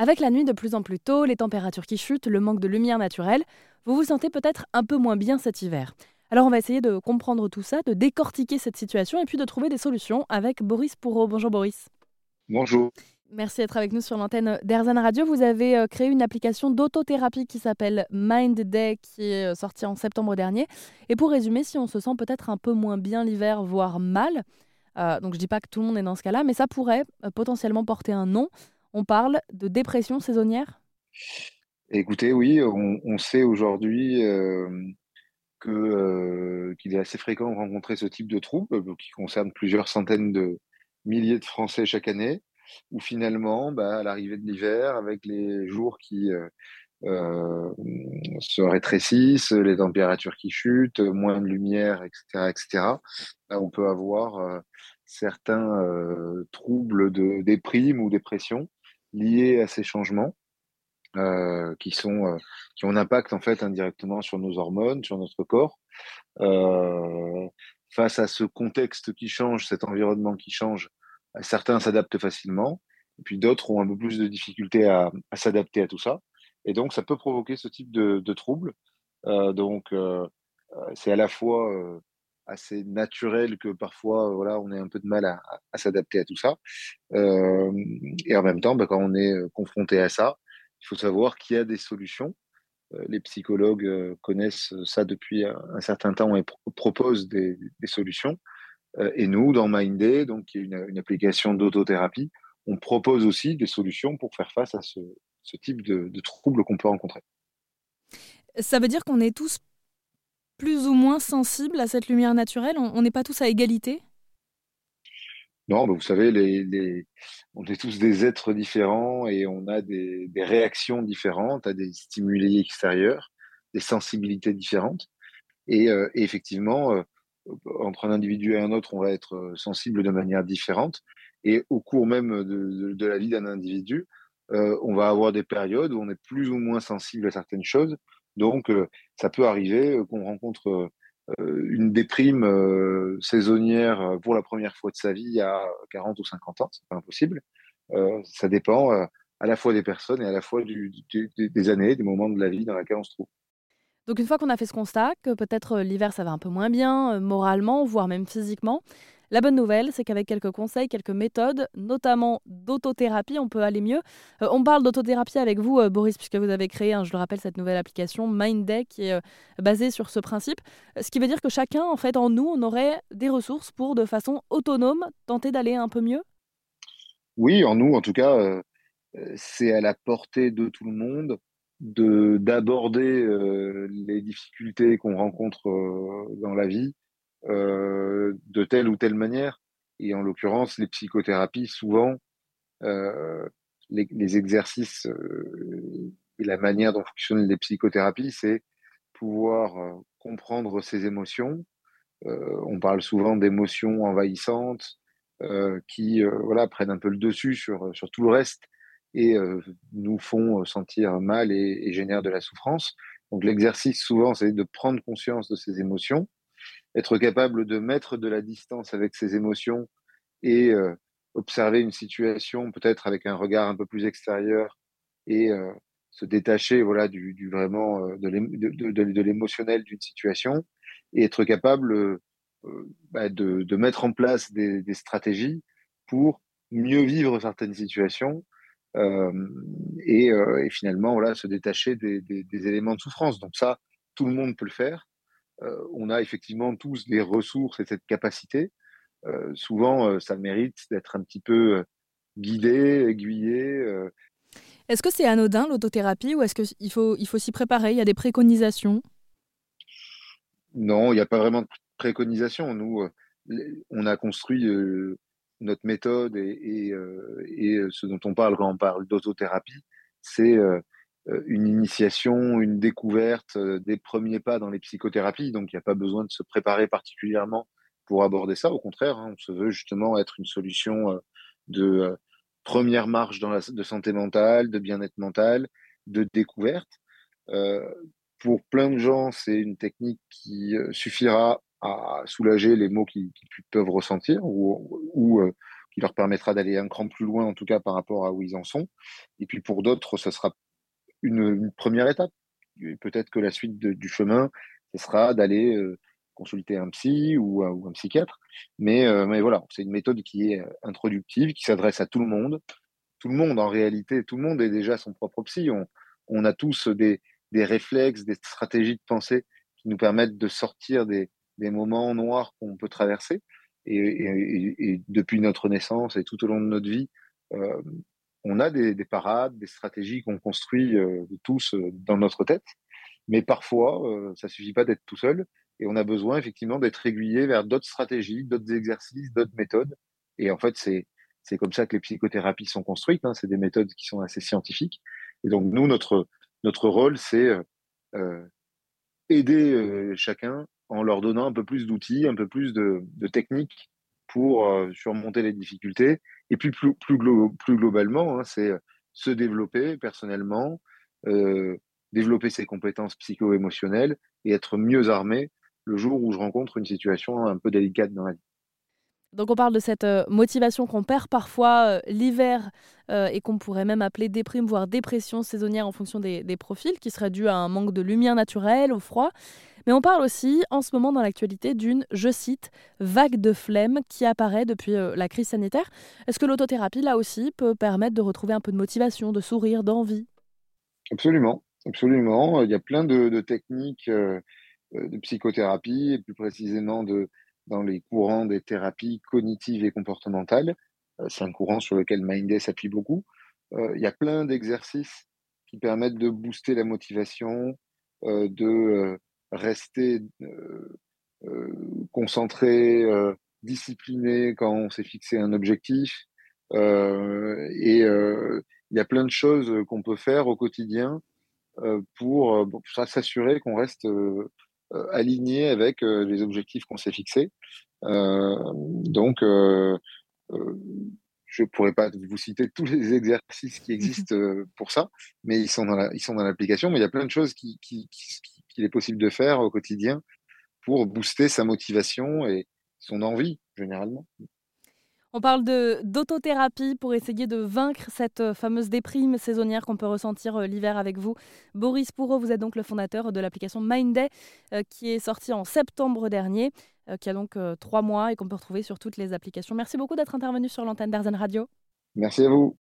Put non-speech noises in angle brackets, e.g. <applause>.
Avec la nuit de plus en plus tôt, les températures qui chutent, le manque de lumière naturelle, vous vous sentez peut-être un peu moins bien cet hiver. Alors on va essayer de comprendre tout ça, de décortiquer cette situation et puis de trouver des solutions avec Boris Pourreau. Bonjour Boris. Bonjour. Merci d'être avec nous sur l'antenne d'Erzan Radio. Vous avez euh, créé une application d'autothérapie qui s'appelle Mind Day, qui est euh, sortie en septembre dernier. Et pour résumer, si on se sent peut-être un peu moins bien l'hiver, voire mal, euh, donc je dis pas que tout le monde est dans ce cas-là, mais ça pourrait potentiellement porter un nom. On parle de dépression saisonnière? Écoutez, oui, on, sait aujourd'hui euh, euh, qu'il est assez fréquent de rencontrer ce type de trouble euh, qui concerne plusieurs centaines de milliers de Français chaque année, où finalement, bah, à l'arrivée de l'hiver, avec les jours qui se rétrécissent, les températures qui chutent, moins de lumière, etc., etc., bah, on peut avoir certains troubles de déprime ou dépression liés à ces changements euh, qui sont euh, qui ont un impact en fait indirectement sur nos hormones, sur notre corps. Euh, face à ce contexte qui change, cet environnement qui change, certains s'adaptent facilement, et puis d'autres ont un peu plus de difficultés à, à s'adapter à tout ça. Et donc, ça peut provoquer ce type de, de troubles. Euh, donc, euh, c'est à la fois assez naturel que parfois, voilà, on ait un peu de mal à, s'adapter à tout ça. Euh, et en même temps, bah, quand on est euh, confronté à ça, il faut savoir qu'il y a des solutions. Euh, les psychologues euh, connaissent ça depuis un certain temps et proposent des, solutions. Euh, et nous, dans Mindday, donc qui est une, application d'autothérapie, on propose aussi des solutions pour faire face à ce, type de troubles qu'on peut rencontrer. Ça veut dire qu'on est tous plus ou moins sensibles à cette lumière naturelle? On n'est pas tous à égalité? Non, vous savez, on est tous des êtres différents et on a des, réactions différentes à des stimuli extérieurs, des sensibilités différentes. Et, euh, effectivement, euh, entre un individu et un autre, on va être sensible de manière différente. Et au cours même de la vie d'un individu, euh, on va avoir des périodes où on est plus ou moins sensible à certaines choses, donc, euh, ça peut arriver euh, qu'on rencontre euh, une déprime saisonnière pour la première fois de sa vie à 40 ou 50 ans, c'est pas impossible. ça dépend à la fois des personnes et à la fois des années, des moments de la vie dans laquelle on se trouve. Donc une fois qu'on a fait ce constat, que peut-être l'hiver ça va un peu moins bien, moralement, voire même physiquement, la bonne nouvelle, c'est qu'avec quelques conseils, quelques méthodes, notamment d'autothérapie, on peut aller mieux. Euh, on parle d'autothérapie avec vous, euh, Boris, puisque vous avez créé, hein, je le rappelle, cette nouvelle application MindDay qui est euh, basée sur ce principe. Ce qui veut dire que chacun, en fait, en nous, on aurait des ressources pour, de façon autonome, tenter d'aller un peu mieux Oui, en nous, en tout cas, c'est à la portée de tout le monde de d'aborder les difficultés qu'on rencontre dans la vie de telle ou telle manière. Et en l'occurrence, les psychothérapies, souvent, euh, les, exercices euh, et la manière dont fonctionnent les psychothérapies, c'est pouvoir euh, comprendre ses émotions. On parle souvent d'émotions envahissantes qui voilà prennent un peu le dessus sur sur tout le reste et nous font sentir mal et, et génèrent de la souffrance. Donc l'exercice souvent, c'est de prendre conscience de ces émotions être capable de mettre de la distance avec ses émotions et euh, observer une situation peut-être avec un regard un peu plus extérieur et euh, se détacher voilà du, du vraiment euh, de l'émotionnel d'une situation et être capable euh, bah, de, de, mettre en place des, des, stratégies pour mieux vivre certaines situations euh, et, et, finalement voilà se détacher des, des éléments de souffrance. Donc ça tout le monde peut le faire. euh, on a effectivement tous des ressources et cette capacité. Euh, souvent, euh, ça mérite d'être un petit peu guidé, aiguillé. Est-ce que c'est anodin l'autothérapie ou est-ce qu'il faut, il faut s'y préparer? Il y a des préconisations? Non, il n'y a pas vraiment de préconisations. Nous, on a construit notre méthode et, et, et, ce dont on parle quand on parle d'autothérapie, c'est euh, une initiation, une découverte, euh, des premiers pas dans les psychothérapies. Donc, il n'y a pas besoin de se préparer particulièrement pour aborder ça. Au contraire, hein, on se veut justement être une solution euh, de première marche dans la, de santé mentale, de bien-être mental, de découverte. Euh, pour plein de gens, c'est une technique qui suffira à soulager les maux qu'ils peuvent ressentir ou, euh, qui leur permettra d'aller un cran plus loin, en tout cas par rapport à où ils en sont. Et puis pour d'autres, ce sera une, première étape. Peut-être que la suite du chemin, ce sera d'aller euh, consulter un psy ou, un psychiatre. Mais, euh, mais voilà, c'est une méthode qui est introductive, qui s'adresse à tout le monde. Tout le monde, en réalité, tout le monde est déjà son propre psy. On, on a tous des, des réflexes, des stratégies de pensée qui nous permettent de sortir des, des moments noirs qu'on peut traverser. Et, depuis notre naissance et tout au long de notre vie, euh, on a des, parades, des stratégies qu'on construit euh, tous euh, dans notre tête. Mais parfois, ça suffit pas d'être tout seul et on a besoin effectivement d'être aiguillé vers d'autres stratégies, d'autres exercices, d'autres méthodes. Et en fait, c'est c'est comme ça que les psychothérapies sont construites. Hein. C'est des méthodes qui sont assez scientifiques. Et donc nous, notre notre rôle, c'est aider chacun en leur donnant un peu plus d'outils, un peu plus de, techniques pour euh, surmonter les difficultés. Et puis plus, plus, globalement, hein, c'est se développer personnellement, euh, développer ses compétences psycho-émotionnelles et être mieux armé le jour où je rencontre une situation un peu délicate dans la vie. Donc on parle de cette euh, motivation qu'on perd parfois l'hiver et qu'on pourrait même appeler déprime, voire dépression saisonnière en fonction des, des, profils, qui serait dû à un manque de lumière naturelle, au froid. Mais on parle aussi en ce moment dans l'actualité d'une, je cite, vague de flemme qui apparaît depuis euh, la crise sanitaire. Est-ce que l'autothérapie, là aussi, peut permettre de retrouver un peu de motivation, de sourire, d'envie? Absolument, absolument. Il y a plein de, techniques euh, euh, de psychothérapie, et plus précisément de, dans les courants des thérapies cognitives et comportementales. C'est un courant sur lequel Minday s'appuie beaucoup. Il y a plein d'exercices qui permettent de booster la motivation, de rester euh, euh, concentré, euh, discipliné quand on s'est fixé un objectif. et il y a plein de choses qu'on peut faire au quotidien pour, s'assurer qu'on reste aligné avec les objectifs qu'on s'est fixés. donc, je pourrais pas vous citer tous les <laughs> exercices qui existent pour ça, mais ils sont dans l'application. Mais il y a plein de choses qui, qu'il est possible de faire au quotidien pour booster sa motivation et son envie, généralement. On parle d'autothérapie pour essayer de vaincre cette euh, fameuse déprime saisonnière qu'on peut ressentir euh, l'hiver avec vous. Boris Pourreau, vous êtes donc le fondateur de l'application Mindday euh, qui est sortie en septembre dernier, qui a donc trois mois et qu'on peut retrouver sur toutes les applications. Merci beaucoup d'être intervenu sur l'antenne d'Arzen Radio. Merci à vous.